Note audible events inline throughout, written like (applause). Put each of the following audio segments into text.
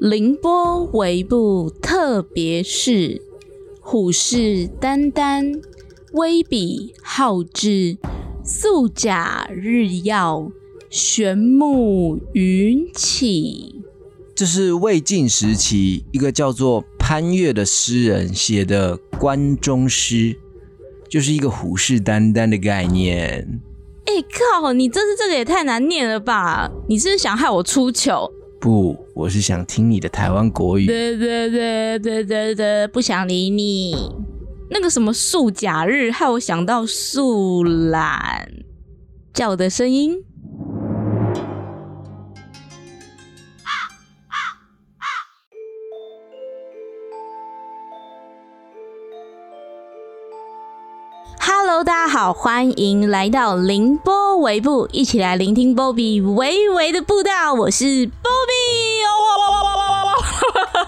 凌波微步特别是，虎视眈眈，威笔好志，素甲日耀，玄木云起。这是魏晋时期一个叫做潘岳的诗人写的关中诗，就是一个虎视眈眈的概念。哎靠！你这次这个也太难念了吧？你是不是想害我出糗？不，我是想听你的台湾国语。对对对对对对，不想理你。那个什么素假日，害我想到素懒叫的声音。好，欢迎来到凌波微步，一起来聆听 Bobby 微微的步道。我是 Bobby，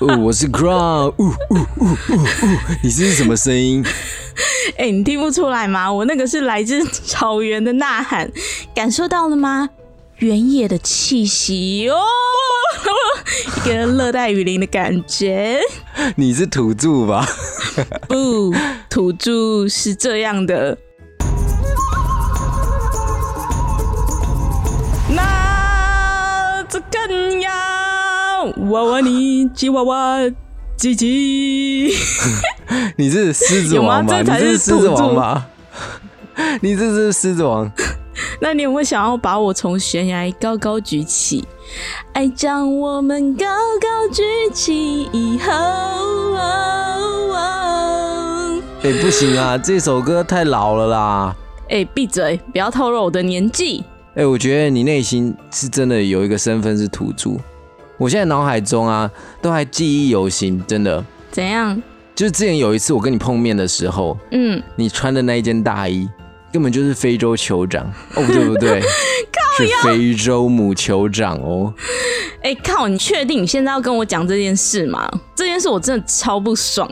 哦，我是 Crown，呜呜呜呜呜，你这是什么声音？(laughs) 哎，你听不出来吗？我那个是来自草原的呐喊，感受到了吗？原野的气息哦，(laughs) 一个热带雨林的感觉。(laughs) 你是土著吧？不，土著是这样的。娃娃你吉娃娃吉吉。你是狮子王吗？你是狮子王吗？(laughs) 你这是狮子王。(laughs) 那你有没有想要把我从悬崖高高举起？爱将我们高高举起以后，哎，不行啊，这首歌太老了啦！哎，闭嘴，不要透露我的年纪。哎，我觉得你内心是真的有一个身份是土著，我现在脑海中啊都还记忆犹新，真的。怎样？就是之前有一次我跟你碰面的时候，嗯，你穿的那一件大衣。根本就是非洲酋长哦，不对不对，(laughs) 是非洲母酋长哦。哎靠！你确定你现在要跟我讲这件事吗？这件事我真的超不爽。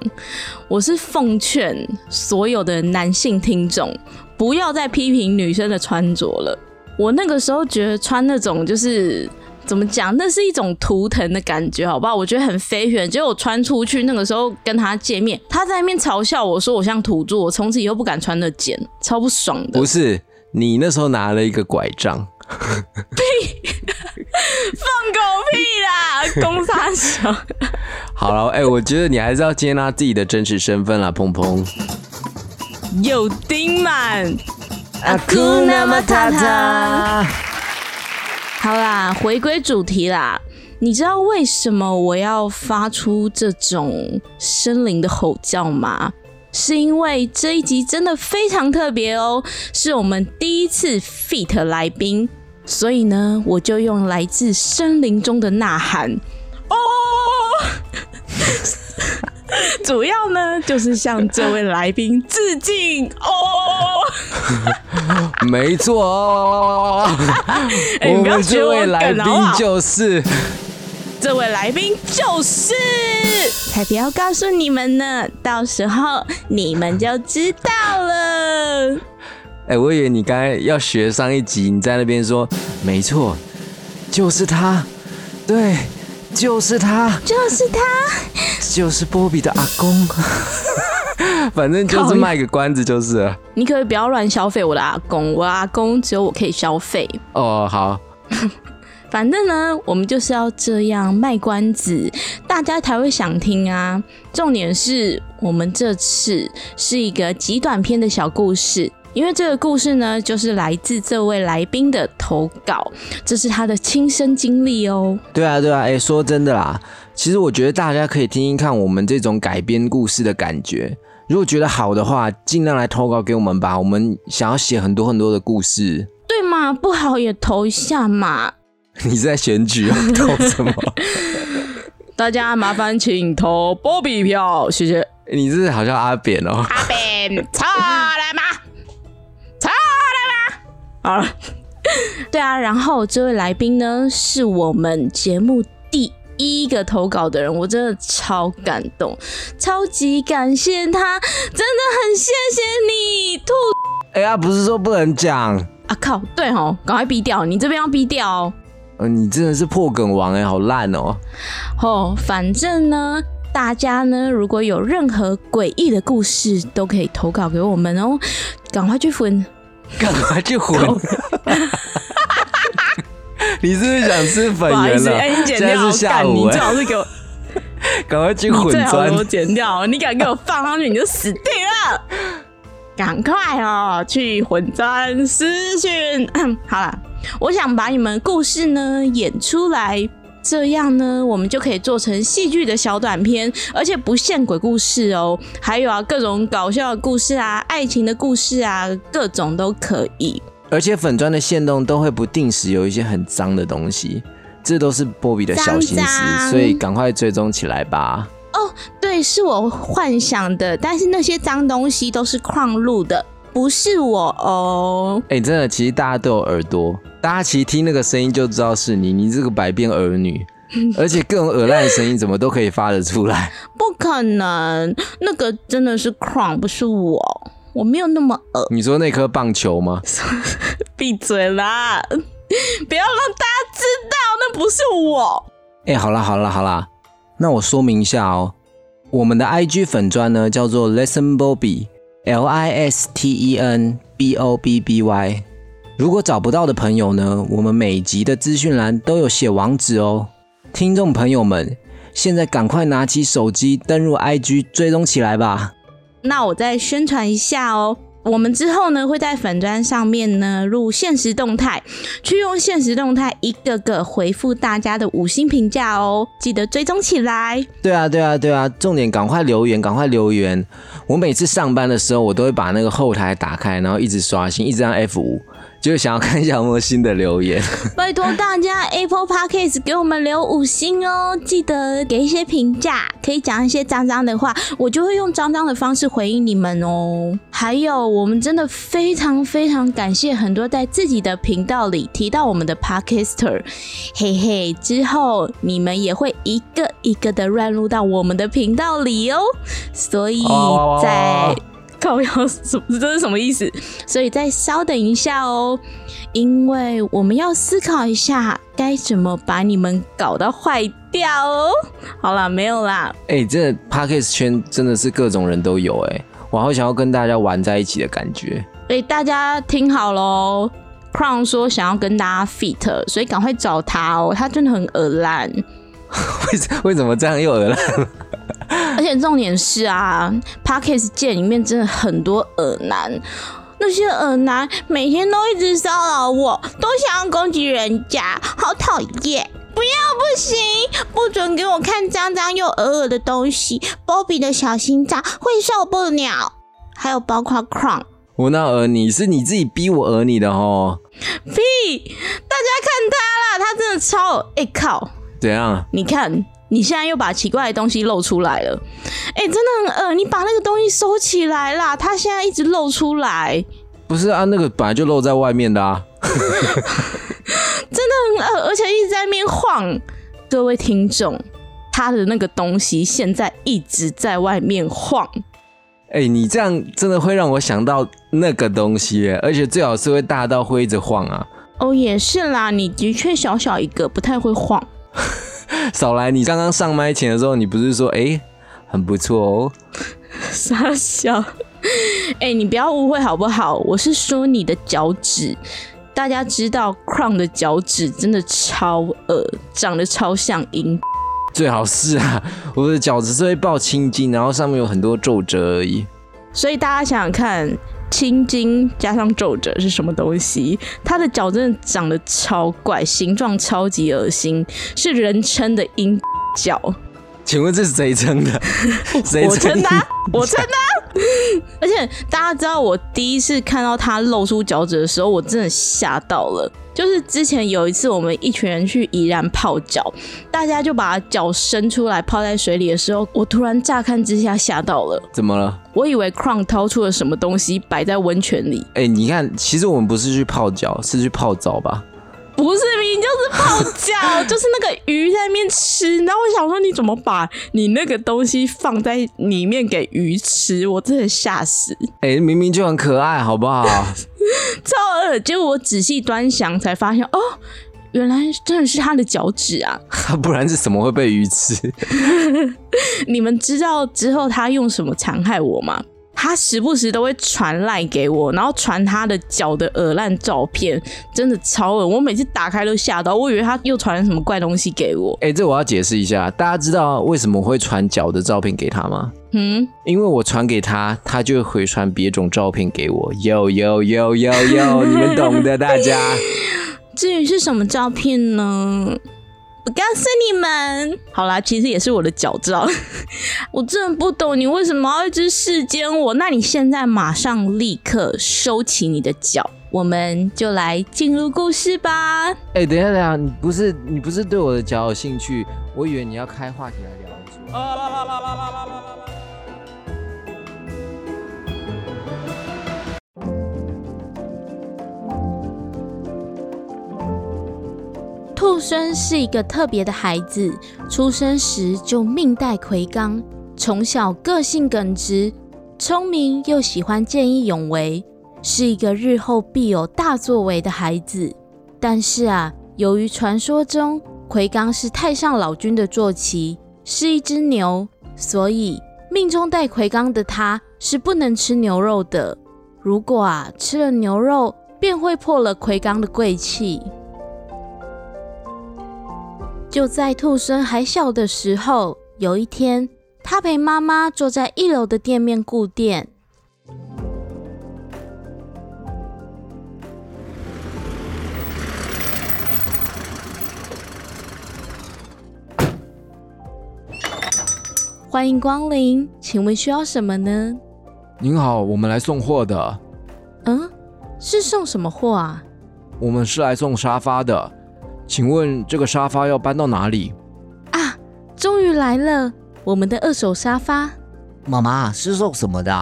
我是奉劝所有的男性听众，不要再批评女生的穿着了。我那个时候觉得穿那种就是。怎么讲？那是一种图腾的感觉，好不好？我觉得很飞旋。结果我穿出去，那个时候跟他见面，他在那边嘲笑我说我像土著，我从此以后不敢穿那件，超不爽的。不是你那时候拿了一个拐杖，屁，放狗屁啦，公杀手。好了，哎，我觉得你还是要接纳自己的真实身份啦，鹏鹏。有丁满，阿库那么塔塔。好啦，回归主题啦。你知道为什么我要发出这种森林的吼叫吗？是因为这一集真的非常特别哦，是我们第一次 feat 来宾，所以呢，我就用来自森林中的呐喊哦。(laughs) 主要呢，就是向这位来宾致敬哦。(laughs) (laughs) 没错，我们这位来宾就是这位来宾就是，才不要告诉你们呢，到时候你们就知道了。哎，我以为你刚才要学上一集，你在那边说，没错，就是他，对。就是他，就是他，就是波比的阿公。(laughs) (laughs) 反正就是卖个关子，就是了。你可以不要乱消费我的阿公，我阿公只有我可以消费。哦，好。(laughs) 反正呢，我们就是要这样卖关子，大家才会想听啊。重点是我们这次是一个极短篇的小故事。因为这个故事呢，就是来自这位来宾的投稿，这是他的亲身经历哦。对啊，对啊，哎，说真的啦，其实我觉得大家可以听听看我们这种改编故事的感觉。如果觉得好的话，尽量来投稿给我们吧。我们想要写很多很多的故事，对嘛？不好也投一下嘛。(laughs) 你在选举啊？投什么？(laughs) 大家麻烦请投波比票，谢谢。你这是好像阿扁哦。阿扁，(laughs) 错了吗？好了，对啊，然后这位来宾呢，是我们节目第一个投稿的人，我真的超感动，超级感谢他，真的很谢谢你，兔。哎呀，不是说不能讲啊？靠，对哦，赶快逼掉，你这边要逼掉哦。呃，你真的是破梗王哎，好烂哦。哦，反正呢，大家呢如果有任何诡异的故事，都可以投稿给我们哦。赶快去混，赶快去混。(laughs) 你是不是想吃粉圆了？现在是下午，你最好是给我 (laughs) 赶快去混砖，我剪掉。你敢给我放上去，你就死定了。赶快哦，去混砖私讯。(coughs) 好了，我想把你们故事呢演出来，这样呢我们就可以做成戏剧的小短片，而且不限鬼故事哦，还有啊各种搞笑的故事啊、爱情的故事啊，各种都可以。而且粉砖的线洞都会不定时有一些很脏的东西，这都是波比的小心思，所以赶快追踪起来吧。哦，对，是我幻想的，但是那些脏东西都是矿路的，不是我哦。哎，真的，其实大家都有耳朵，大家其实听那个声音就知道是你，你这个百变儿女，(laughs) 而且各种耳烂的声音怎么都可以发得出来？不可能，那个真的是矿，不是我，我没有那么恶。你说那颗棒球吗？(laughs) 闭嘴啦！(laughs) 不要让大家知道那不是我。哎，好啦好啦好啦。那我说明一下哦，我们的 IG 粉砖呢叫做 Listen Bobby，L I S T E N B O B B Y。如果找不到的朋友呢，我们每集的资讯栏都有写网址哦。听众朋友们，现在赶快拿起手机登入 IG 追踪起来吧。那我再宣传一下哦。我们之后呢，会在粉砖上面呢录现实动态，去用现实动态一个个回复大家的五星评价哦，记得追踪起来。对啊，对啊，对啊，重点赶快留言，赶快留言。我每次上班的时候，我都会把那个后台打开，然后一直刷新，一直按 F 五。就是想要看一下有没有新的留言，(laughs) 拜托大家 Apple Podcast 给我们留五星哦，记得给一些评价，可以讲一些脏脏的话，我就会用脏脏的方式回应你们哦。还有，我们真的非常非常感谢很多在自己的频道里提到我们的 Podcaster，嘿嘿，之后你们也会一个一个的乱入到我们的频道里哦，所以在。(laughs) 靠要什么？这是什么意思？所以再稍等一下哦，因为我们要思考一下该怎么把你们搞到坏掉哦。好啦，没有啦。哎，这 p a c k e s 圈真的是各种人都有哎，我好想要跟大家玩在一起的感觉。哎，大家听好喽，Crown 说想要跟大家 fit，所以赶快找他哦，他真的很恶烂。(laughs) 为为什么这样又恶烂？(laughs) 而且重点是啊，Parkes 界里面真的很多耳男，那些耳男每天都一直骚扰我，都想要攻击人家，好讨厌！不要不行，不准给我看脏脏又恶恶的东西，Bobby 的小心脏会受不了。还有包括 Crown，我那耳你是你自己逼我耳你的哦。屁！大家看他啦，他真的超哎靠！怎样？你看。你现在又把奇怪的东西露出来了，哎，真的很恶！你把那个东西收起来啦，它现在一直露出来。不是啊，那个本来就露在外面的啊。(laughs) 真的很恶，而且一直在那边晃。各位听众，他的那个东西现在一直在外面晃。哎，你这样真的会让我想到那个东西，而且最好是会大到会一直晃啊。哦，也是啦，你的确小小一个，不太会晃。(laughs) (laughs) 少来！你刚刚上麦前的时候，你不是说哎，很不错哦？(laughs) 傻笑！(laughs) 哎，你不要误会好不好？我是说你的脚趾，大家知道 Crown 的脚趾真的超恶，长得超像鹰。最好是啊，我的脚趾是会爆青筋，然后上面有很多皱褶而已。所以大家想想看。青筋加上皱褶是什么东西？它的脚真的长得超怪，形状超级恶心，是人称的鹰脚。请问这是谁称的？(laughs) 谁称的，我称的。(laughs) 而且大家知道，我第一次看到他露出脚趾的时候，我真的吓到了。就是之前有一次，我们一群人去宜兰泡脚，大家就把脚伸出来泡在水里的时候，我突然乍看之下吓到了。怎么了？我以为 Crown 掏出了什么东西摆在温泉里。哎，你看，其实我们不是去泡脚，是去泡澡吧？不是，明就是泡脚，就是那个鱼在那边吃。然后我想说，你怎么把你那个东西放在里面给鱼吃？我真的吓死！哎，明明就很可爱，好不好？(laughs) 超恶！结果我仔细端详才发现，哦，原来真的是他的脚趾啊！(laughs) 不然是什么会被鱼吃？(laughs) 你们知道之后他用什么残害我吗？他时不时都会传赖给我，然后传他的脚的耳烂照片，真的超恶我每次打开都吓到，我以为他又传了什么怪东西给我。哎，这我要解释一下，大家知道为什么会传脚的照片给他吗？嗯，因为我传给他，他就会回传别种照片给我。有有有有有，你们懂的，大家。(laughs) 至于是什么照片呢？我告诉你们，好啦，其实也是我的脚照。(laughs) 我真的不懂你为什么要一直视奸我。那你现在马上立刻收起你的脚，我们就来进入故事吧。哎，等一下，等一下，你不是你不是对我的脚有兴趣？我以为你要开话题来聊。啊啦啦啦啦啦啦啦！兔孙是一个特别的孩子，出生时就命带魁罡，从小个性耿直，聪明又喜欢见义勇为，是一个日后必有大作为的孩子。但是啊，由于传说中魁罡是太上老君的坐骑，是一只牛，所以命中带魁罡的他是不能吃牛肉的。如果啊吃了牛肉，便会破了魁罡的贵气。就在兔生还小的时候，有一天，他陪妈妈坐在一楼的店面顾店。欢迎光临，请问需要什么呢？您好，我们来送货的。嗯，是送什么货啊？我们是来送沙发的。请问这个沙发要搬到哪里？啊，终于来了，我们的二手沙发。妈妈是送什么的？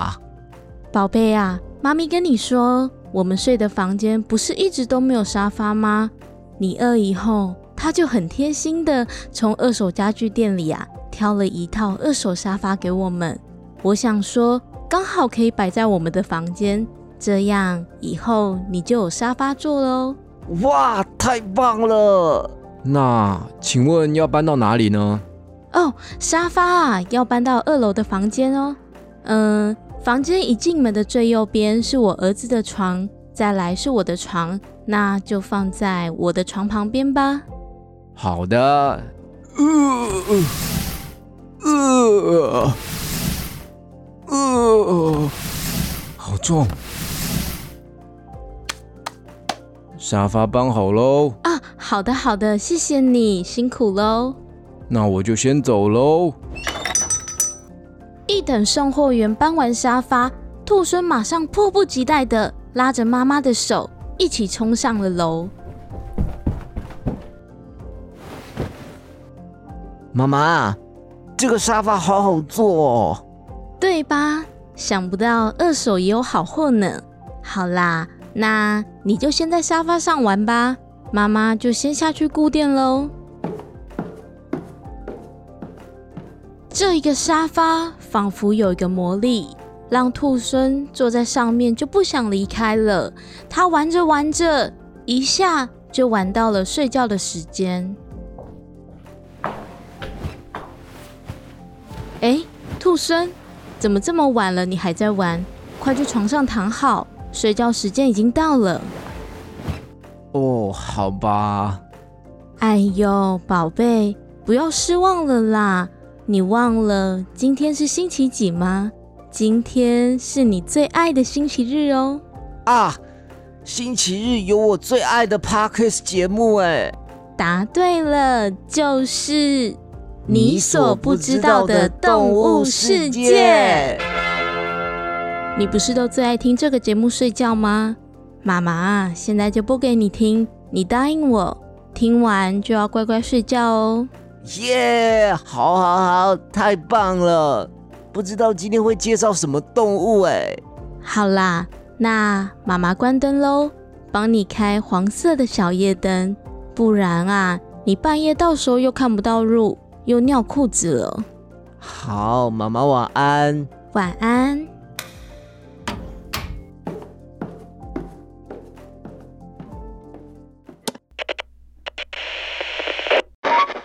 宝贝啊，妈咪跟你说，我们睡的房间不是一直都没有沙发吗？你饿以后，他就很贴心的从二手家具店里啊挑了一套二手沙发给我们。我想说，刚好可以摆在我们的房间，这样以后你就有沙发坐喽。哇，太棒了！那请问要搬到哪里呢？哦，沙发啊，要搬到二楼的房间哦。嗯，房间一进门的最右边是我儿子的床，再来是我的床，那就放在我的床旁边吧。好的。呃呃呃，好重。沙发搬好喽！啊，好的好的，谢谢你，辛苦喽。那我就先走喽。一等送货员搬完沙发，兔孙马上迫不及待的拉着妈妈的手，一起冲上了楼。妈妈，这个沙发好好坐哦，对吧？想不到二手也有好货呢。好啦。那你就先在沙发上玩吧，妈妈就先下去顾店喽。这一个沙发仿佛有一个魔力，让兔孙坐在上面就不想离开了。他玩着玩着，一下就玩到了睡觉的时间。哎，兔孙，怎么这么晚了，你还在玩？快去床上躺好。睡觉时间已经到了。哦，好吧。哎呦，宝贝，不要失望了啦！你忘了今天是星期几吗？今天是你最爱的星期日哦。啊，星期日有我最爱的 Parkes 节目哎。答对了，就是你所不知道的动物世界。你不是都最爱听这个节目睡觉吗？妈妈现在就播给你听，你答应我，听完就要乖乖睡觉哦。耶，好，好，好，太棒了！不知道今天会介绍什么动物哎。好啦，那妈妈关灯喽，帮你开黄色的小夜灯，不然啊，你半夜到时候又看不到路，又尿裤子了。好，妈妈晚安。晚安。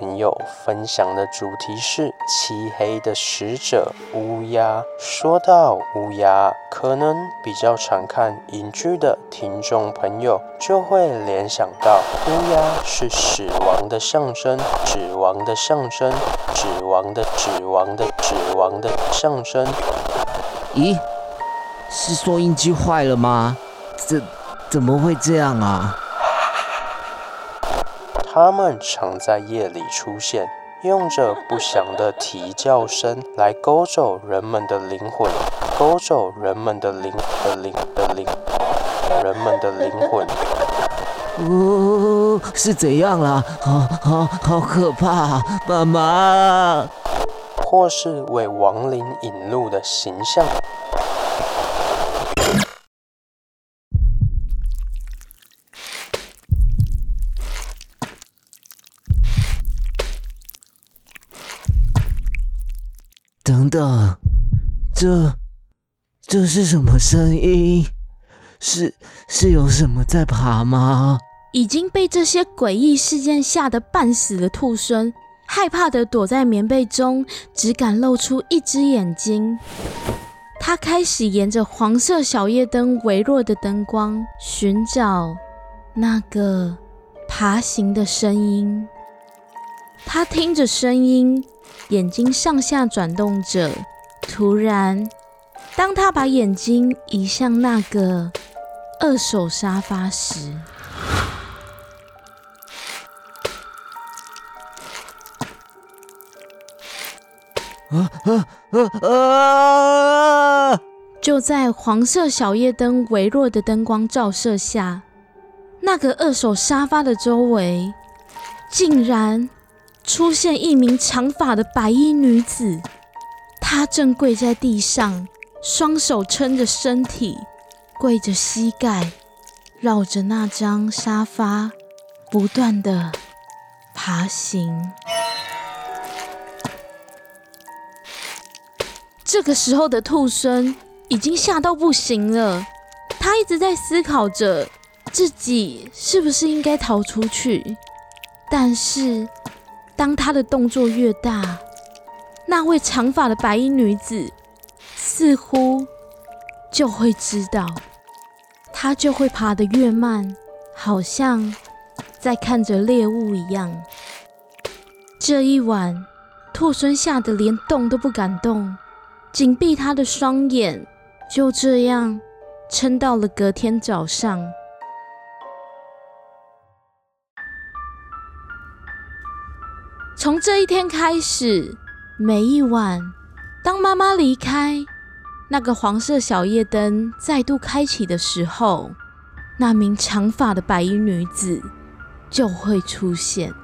朋友分享的主题是漆黑的使者乌鸦。说到乌鸦，可能比较常看影剧的听众朋友就会联想到乌鸦是死亡的象征，死亡的象征，死亡的死亡的死亡的象征。咦，是收音机坏了吗？这。怎么会这样啊？它们常在夜里出现，用着不祥的啼叫声来勾走人们的灵魂，勾走人们的灵的灵的灵，人们的灵魂。哦，是怎样啦？好好好可怕，妈妈！或是为亡灵引路的形象。等等，这这是什么声音？是是有什么在爬吗？已经被这些诡异事件吓得半死的兔孙，害怕的躲在棉被中，只敢露出一只眼睛。他开始沿着黄色小夜灯微弱的灯光，寻找那个爬行的声音。他听着声音。眼睛上下转动着，突然，当他把眼睛移向那个二手沙发时，啊啊啊！就在黄色小夜灯微弱的灯光照射下，那个二手沙发的周围竟然……出现一名长发的白衣女子，他正跪在地上，双手撑着身体，跪着膝盖，绕着那张沙发不断的爬行。这个时候的兔孙已经吓到不行了，他一直在思考着自己是不是应该逃出去，但是。当他的动作越大，那位长发的白衣女子似乎就会知道，她就会爬得越慢，好像在看着猎物一样。这一晚，兔孙吓得连动都不敢动，紧闭他的双眼，就这样撑到了隔天早上。从这一天开始，每一晚，当妈妈离开，那个黄色小夜灯再度开启的时候，那名长发的白衣女子就会出现。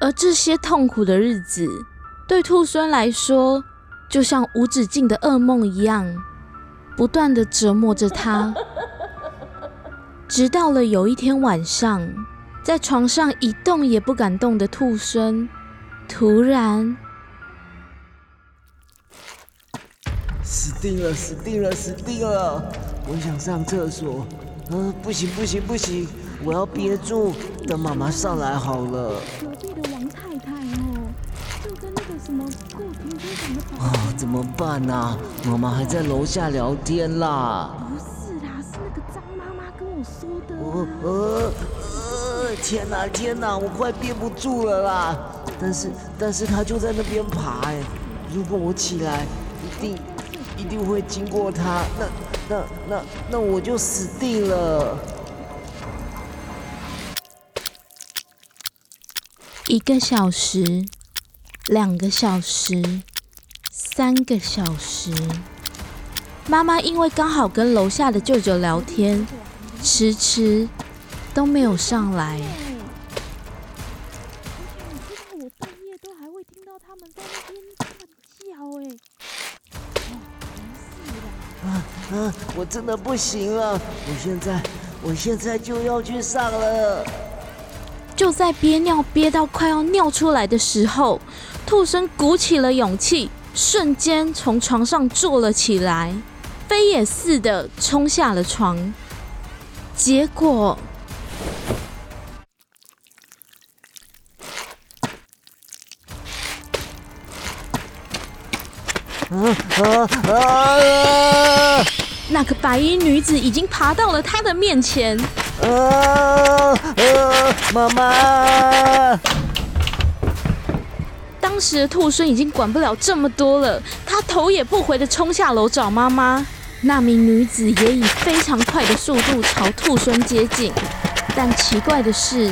而这些痛苦的日子，对兔孙来说，就像无止境的噩梦一样，不断的折磨着他。直到了有一天晚上，在床上一动也不敢动的兔孙，突然死定了！死定了！死定了！我想上厕所，嗯，不行不行不行，我要憋住，等妈妈上来好了。隔壁的王太太哦，就跟那个什么过平均场的啊，怎么办啊？妈妈还在楼下聊天啦。呃呃呃！天哪天哪，我快憋不住了啦！但是但是他就在那边爬哎，如果我起来，一定一定会经过他，那那那那我就死定了。一个小时，两个小时，三个小时，妈妈因为刚好跟楼下的舅舅聊天。迟迟都没有上来。你知道我半夜都还会听到他们在那边叫哎。啊啊！我真的不行了，我现在我现在就要去上了。就在憋尿憋到快要尿出来的时候，兔神鼓起了勇气，瞬间从床上坐了起来，飞也似的冲下了床。结果，啊啊啊！那个白衣女子已经爬到了他的面前。啊啊！妈妈！当时的兔孙已经管不了这么多了，他头也不回的冲下楼找妈妈。那名女子也以非常快的速度朝兔孙接近，但奇怪的是，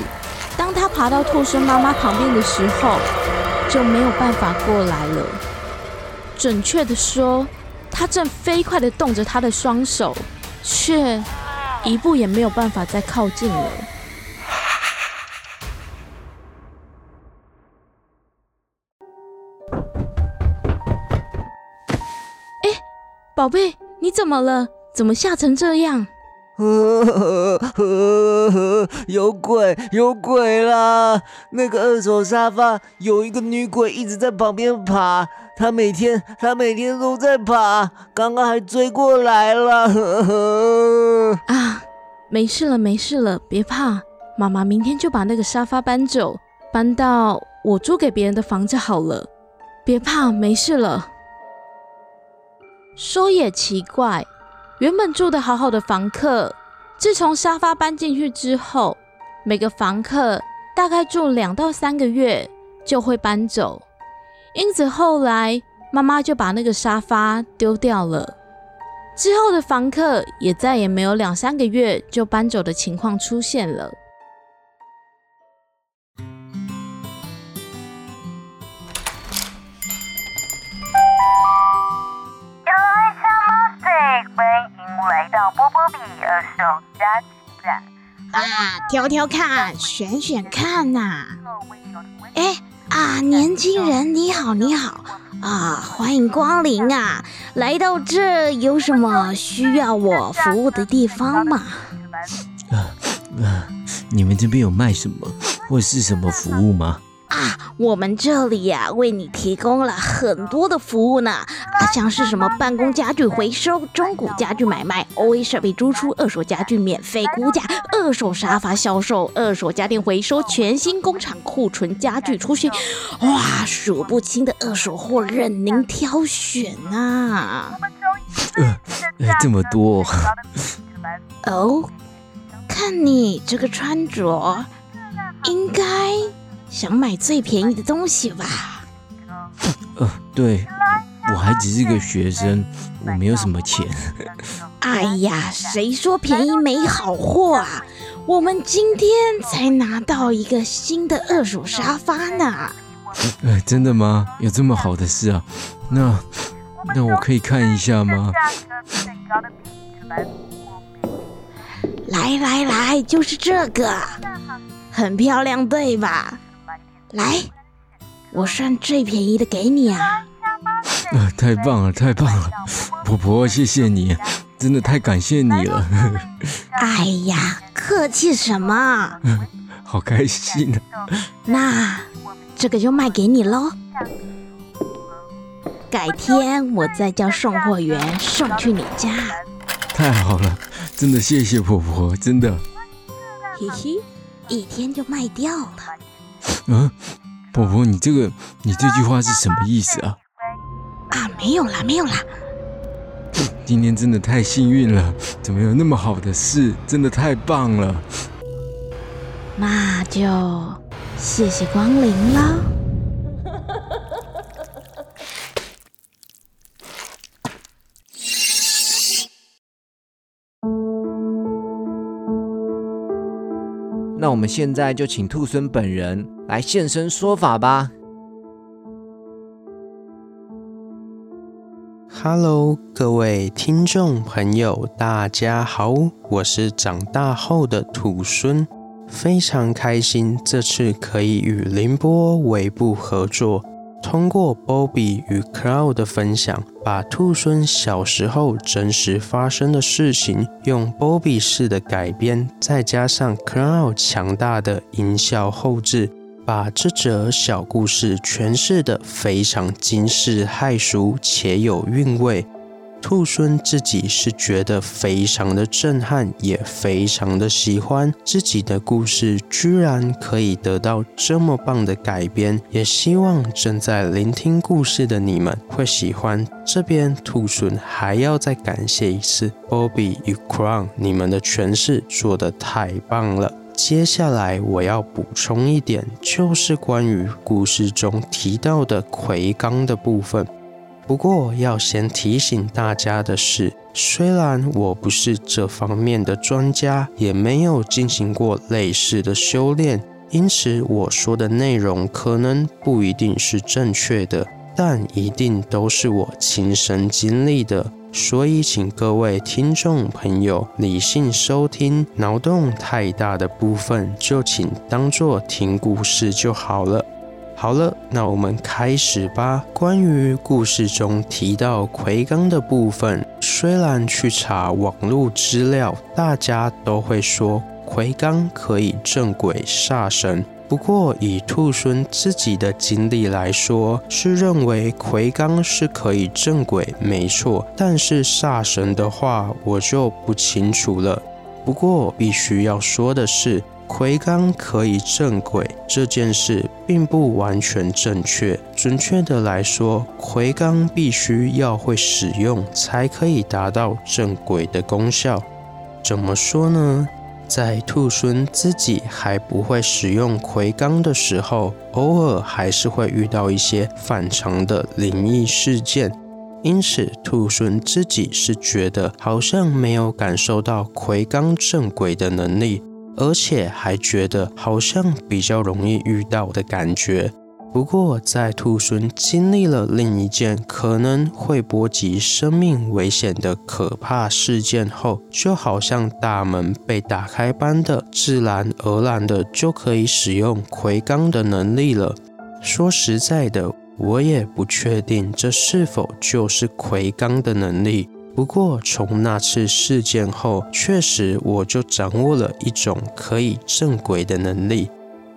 当他爬到兔孙妈妈旁边的时候，就没有办法过来了。准确的说，他正飞快的动着他的双手，却一步也没有办法再靠近了。哎，宝贝，你怎么了？怎么吓成这样？呵呵呵有鬼，有鬼啦！那个二手沙发有一个女鬼一直在旁边爬，她每天她每天都在爬，刚刚还追过来了。呵呵啊，没事了，没事了，别怕，妈妈明天就把那个沙发搬走，搬到我租给别人的房子好了。别怕，没事了。说也奇怪。原本住的好好的房客，自从沙发搬进去之后，每个房客大概住两到三个月就会搬走，因此后来妈妈就把那个沙发丢掉了。之后的房客也再也没有两三个月就搬走的情况出现了。波波比二手家具展啊，挑挑看，选选看呐！哎啊，年轻人你好你好啊，欢迎光临啊！来到这有什么需要我服务的地方吗？啊啊，你们这边有卖什么或是什么服务吗？啊，我们这里呀，为你提供了很多的服务呢，啊，像是什么办公家具回收、中古家具买卖、OA 设备租出、二手家具免费估价、二手沙发销售、二手家电回收、全新工厂库存家具出去，哇，数不清的二手货任您挑选呐。呃，这么多哦，看你这个穿着，应该。想买最便宜的东西吧？呃，对，我还只是个学生，我没有什么钱。哎呀，谁说便宜没好货啊？我们今天才拿到一个新的二手沙发呢。呃，真的吗？有这么好的事啊？那那我可以看一下吗？来来来，就是这个，很漂亮，对吧？来，我算最便宜的给你啊！啊，太棒了，太棒了，婆婆，谢谢你，真的太感谢你了。(laughs) 哎呀，客气什么？(laughs) 好开心啊！那这个就卖给你喽，改天我再叫送货员送去你家。太好了，真的谢谢婆婆，真的。嘿嘿，一天就卖掉了。嗯，婆婆，你这个，你这句话是什么意思啊？啊，没有啦，没有啦。今天真的太幸运了，怎么有那么好的事？真的太棒了。那就谢谢光临啦。(laughs) 那我们现在就请兔孙本人来现身说法吧。Hello，各位听众朋友，大家好，我是长大后的兔孙，非常开心这次可以与凌波尾部合作，通过 Bobby 与 Cloud 的分享，把兔孙小时候真实发生的事情，用 Bobby 式的改编，再加上 Cloud 强大的音效后置，把这则小故事诠释的非常惊世骇俗且有韵味。兔孙自己是觉得非常的震撼，也非常的喜欢自己的故事，居然可以得到这么棒的改编，也希望正在聆听故事的你们会喜欢。这边兔孙还要再感谢一次 Bobby 与 Crown，你们的诠释做得太棒了。接下来我要补充一点，就是关于故事中提到的魁罡的部分。不过要先提醒大家的是，虽然我不是这方面的专家，也没有进行过类似的修炼，因此我说的内容可能不一定是正确的，但一定都是我亲身经历的，所以请各位听众朋友理性收听，脑洞太大的部分就请当做听故事就好了。好了，那我们开始吧。关于故事中提到魁罡的部分，虽然去查网络资料，大家都会说魁罡可以镇鬼煞神。不过以兔孙自己的经历来说，是认为魁罡是可以镇鬼，没错。但是煞神的话，我就不清楚了。不过必须要说的是。魁罡可以镇鬼这件事并不完全正确。准确的来说，魁罡必须要会使用，才可以达到镇鬼的功效。怎么说呢？在兔孙自己还不会使用魁罡的时候，偶尔还是会遇到一些反常的灵异事件。因此，兔孙自己是觉得好像没有感受到魁罡镇鬼的能力。而且还觉得好像比较容易遇到的感觉。不过，在兔孙经历了另一件可能会波及生命危险的可怕事件后，就好像大门被打开般的，自然而然的就可以使用魁罡的能力了。说实在的，我也不确定这是否就是魁罡的能力。不过，从那次事件后，确实我就掌握了一种可以镇鬼的能力。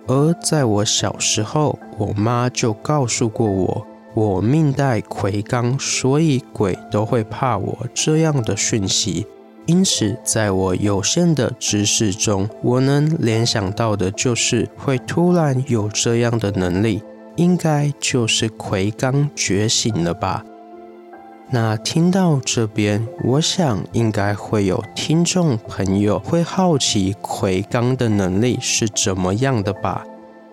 而在我小时候，我妈就告诉过我，我命带魁罡，所以鬼都会怕我这样的讯息。因此，在我有限的知识中，我能联想到的就是会突然有这样的能力，应该就是魁罡觉醒了吧。那听到这边，我想应该会有听众朋友会好奇魁罡的能力是怎么样的吧？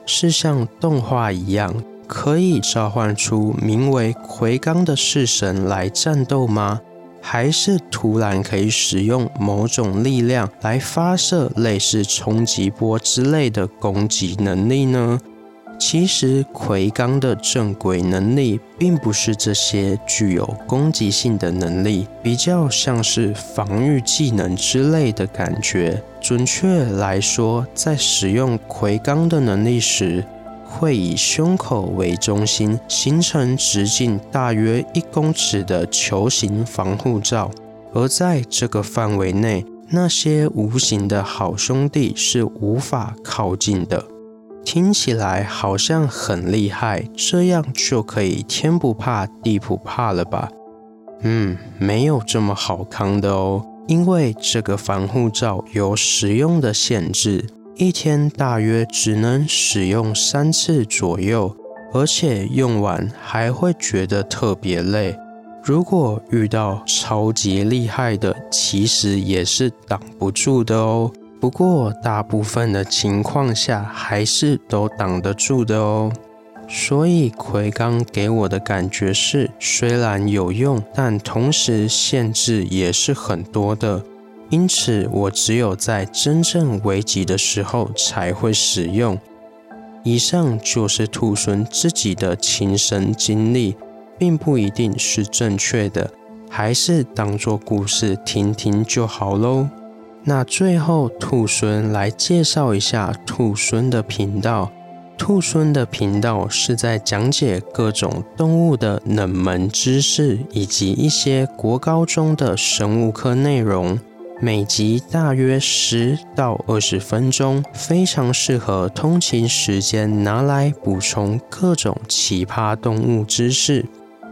是像动画一样可以召唤出名为魁罡的式神来战斗吗？还是突然可以使用某种力量来发射类似冲击波之类的攻击能力呢？其实魁罡的正轨能力并不是这些具有攻击性的能力，比较像是防御技能之类的感觉。准确来说，在使用魁罡的能力时，会以胸口为中心，形成直径大约一公尺的球形防护罩，而在这个范围内，那些无形的好兄弟是无法靠近的。听起来好像很厉害，这样就可以天不怕地不怕了吧？嗯，没有这么好康的哦，因为这个防护罩有使用的限制，一天大约只能使用三次左右，而且用完还会觉得特别累。如果遇到超级厉害的，其实也是挡不住的哦。不过，大部分的情况下还是都挡得住的哦。所以，魁罡给我的感觉是，虽然有用，但同时限制也是很多的。因此，我只有在真正危急的时候才会使用。以上就是兔孙自己的亲身经历，并不一定是正确的，还是当做故事听听就好喽。那最后，兔孙来介绍一下兔孙的频道。兔孙的频道是在讲解各种动物的冷门知识，以及一些国高中的生物课内容。每集大约十到二十分钟，非常适合通勤时间拿来补充各种奇葩动物知识。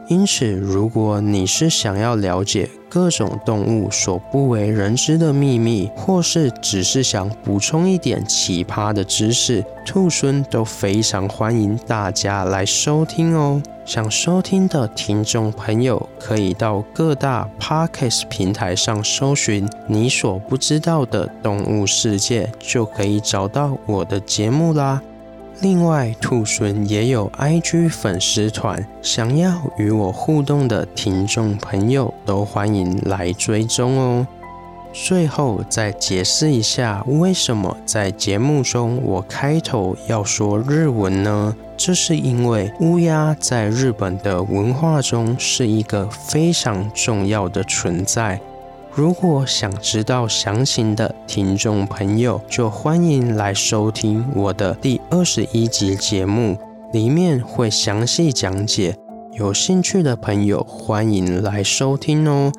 因此，如果你是想要了解各种动物所不为人知的秘密，或是只是想补充一点奇葩的知识，兔孙都非常欢迎大家来收听哦。想收听的听众朋友，可以到各大 podcast 平台上搜寻你所不知道的动物世界，就可以找到我的节目啦。另外，兔孙也有 IG 粉丝团，想要与我互动的听众朋友都欢迎来追踪哦。最后再解释一下，为什么在节目中我开头要说日文呢？这是因为乌鸦在日本的文化中是一个非常重要的存在。如果想知道详情的听众朋友，就欢迎来收听我的第二十一集节目，里面会详细讲解。有兴趣的朋友欢迎来收听哦。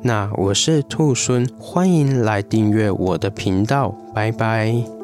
那我是兔孙，欢迎来订阅我的频道，拜拜。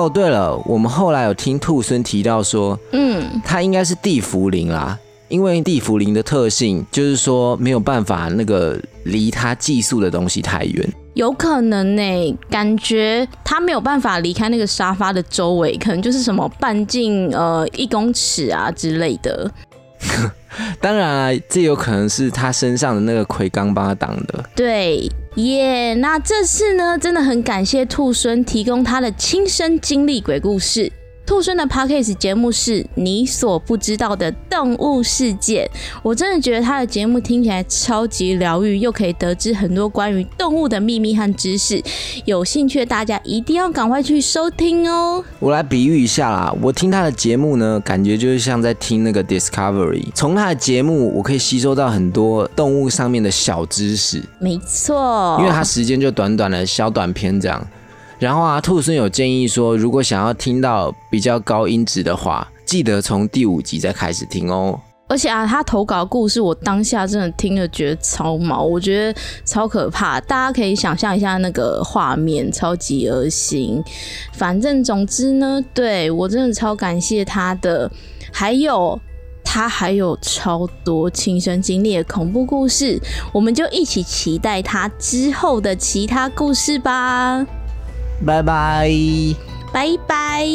哦，对了，我们后来有听兔孙提到说，嗯，他应该是地茯苓啦，因为地茯苓的特性就是说没有办法那个离他寄宿的东西太远。有可能呢、感觉他没有办法离开那个沙发的周围，可能就是什么半径呃一公尺啊之类的。(laughs) (laughs) 当然啊，这有可能是他身上的那个魁刚帮他挡的。对耶那这次呢，真的很感谢兔孙提供他的亲身经历鬼故事。兔孙的 podcast 节目是你所不知道的动物世界，我真的觉得他的节目听起来超级疗愈，又可以得知很多关于动物的秘密和知识。有兴趣的大家一定要赶快去收听哦。我来比喻一下啦，我听他的节目呢，感觉就是像在听那个 Discovery。从他的节目，我可以吸收到很多动物上面的小知识，没错，因为他时间就短短的小短片这样。然后啊，兔孙有建议说，如果想要听到比较高音质的话，记得从第五集再开始听哦。而且啊，他投稿故事，我当下真的听了觉得超毛，我觉得超可怕。大家可以想象一下那个画面，超级恶心。反正总之呢，对我真的超感谢他的，还有他还有超多亲身经历的恐怖故事，我们就一起期待他之后的其他故事吧。拜拜。拜拜。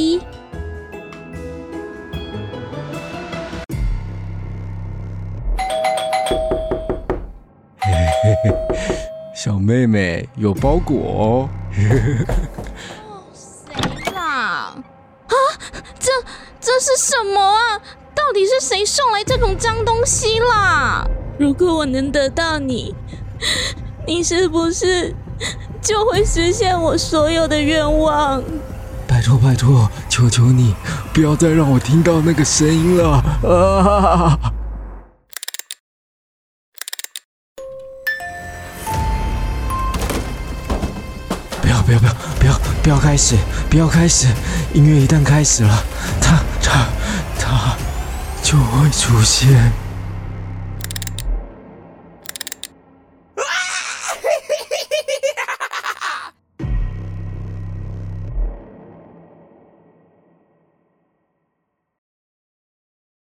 (laughs) 小妹妹有包裹哦。谁啦？啊，这这是什么啊？到底是谁送来这种脏东西啦？如果我能得到你，(laughs) 你是不是 (laughs) 就会实现我所有的愿望？拜托拜托，求求你，不要再让我听到那个声音了啊！不要不要不要不要不要开始，不要开始！音乐一旦开始了，它它它就会出现。